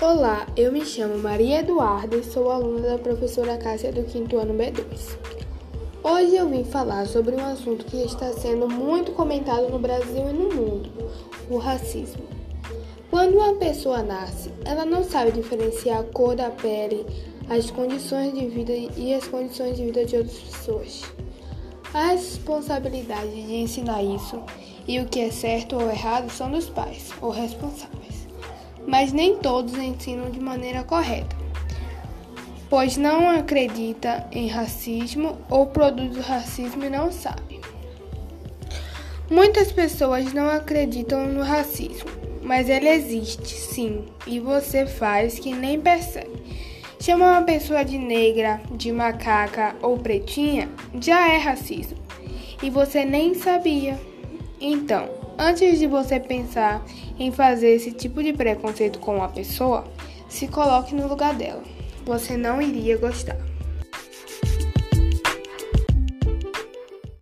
Olá, eu me chamo Maria Eduarda e sou aluna da professora Cássia do quinto ano B2. Hoje eu vim falar sobre um assunto que está sendo muito comentado no Brasil e no mundo: o racismo. Quando uma pessoa nasce, ela não sabe diferenciar a cor da pele, as condições de vida e as condições de vida de outras pessoas. A responsabilidade de ensinar isso e o que é certo ou errado são dos pais ou responsáveis mas nem todos ensinam de maneira correta, pois não acredita em racismo ou produz o racismo e não sabe. Muitas pessoas não acreditam no racismo, mas ele existe sim, e você faz que nem percebe. Chamar uma pessoa de negra, de macaca ou pretinha já é racismo, e você nem sabia. Então, Antes de você pensar em fazer esse tipo de preconceito com uma pessoa, se coloque no lugar dela. Você não iria gostar.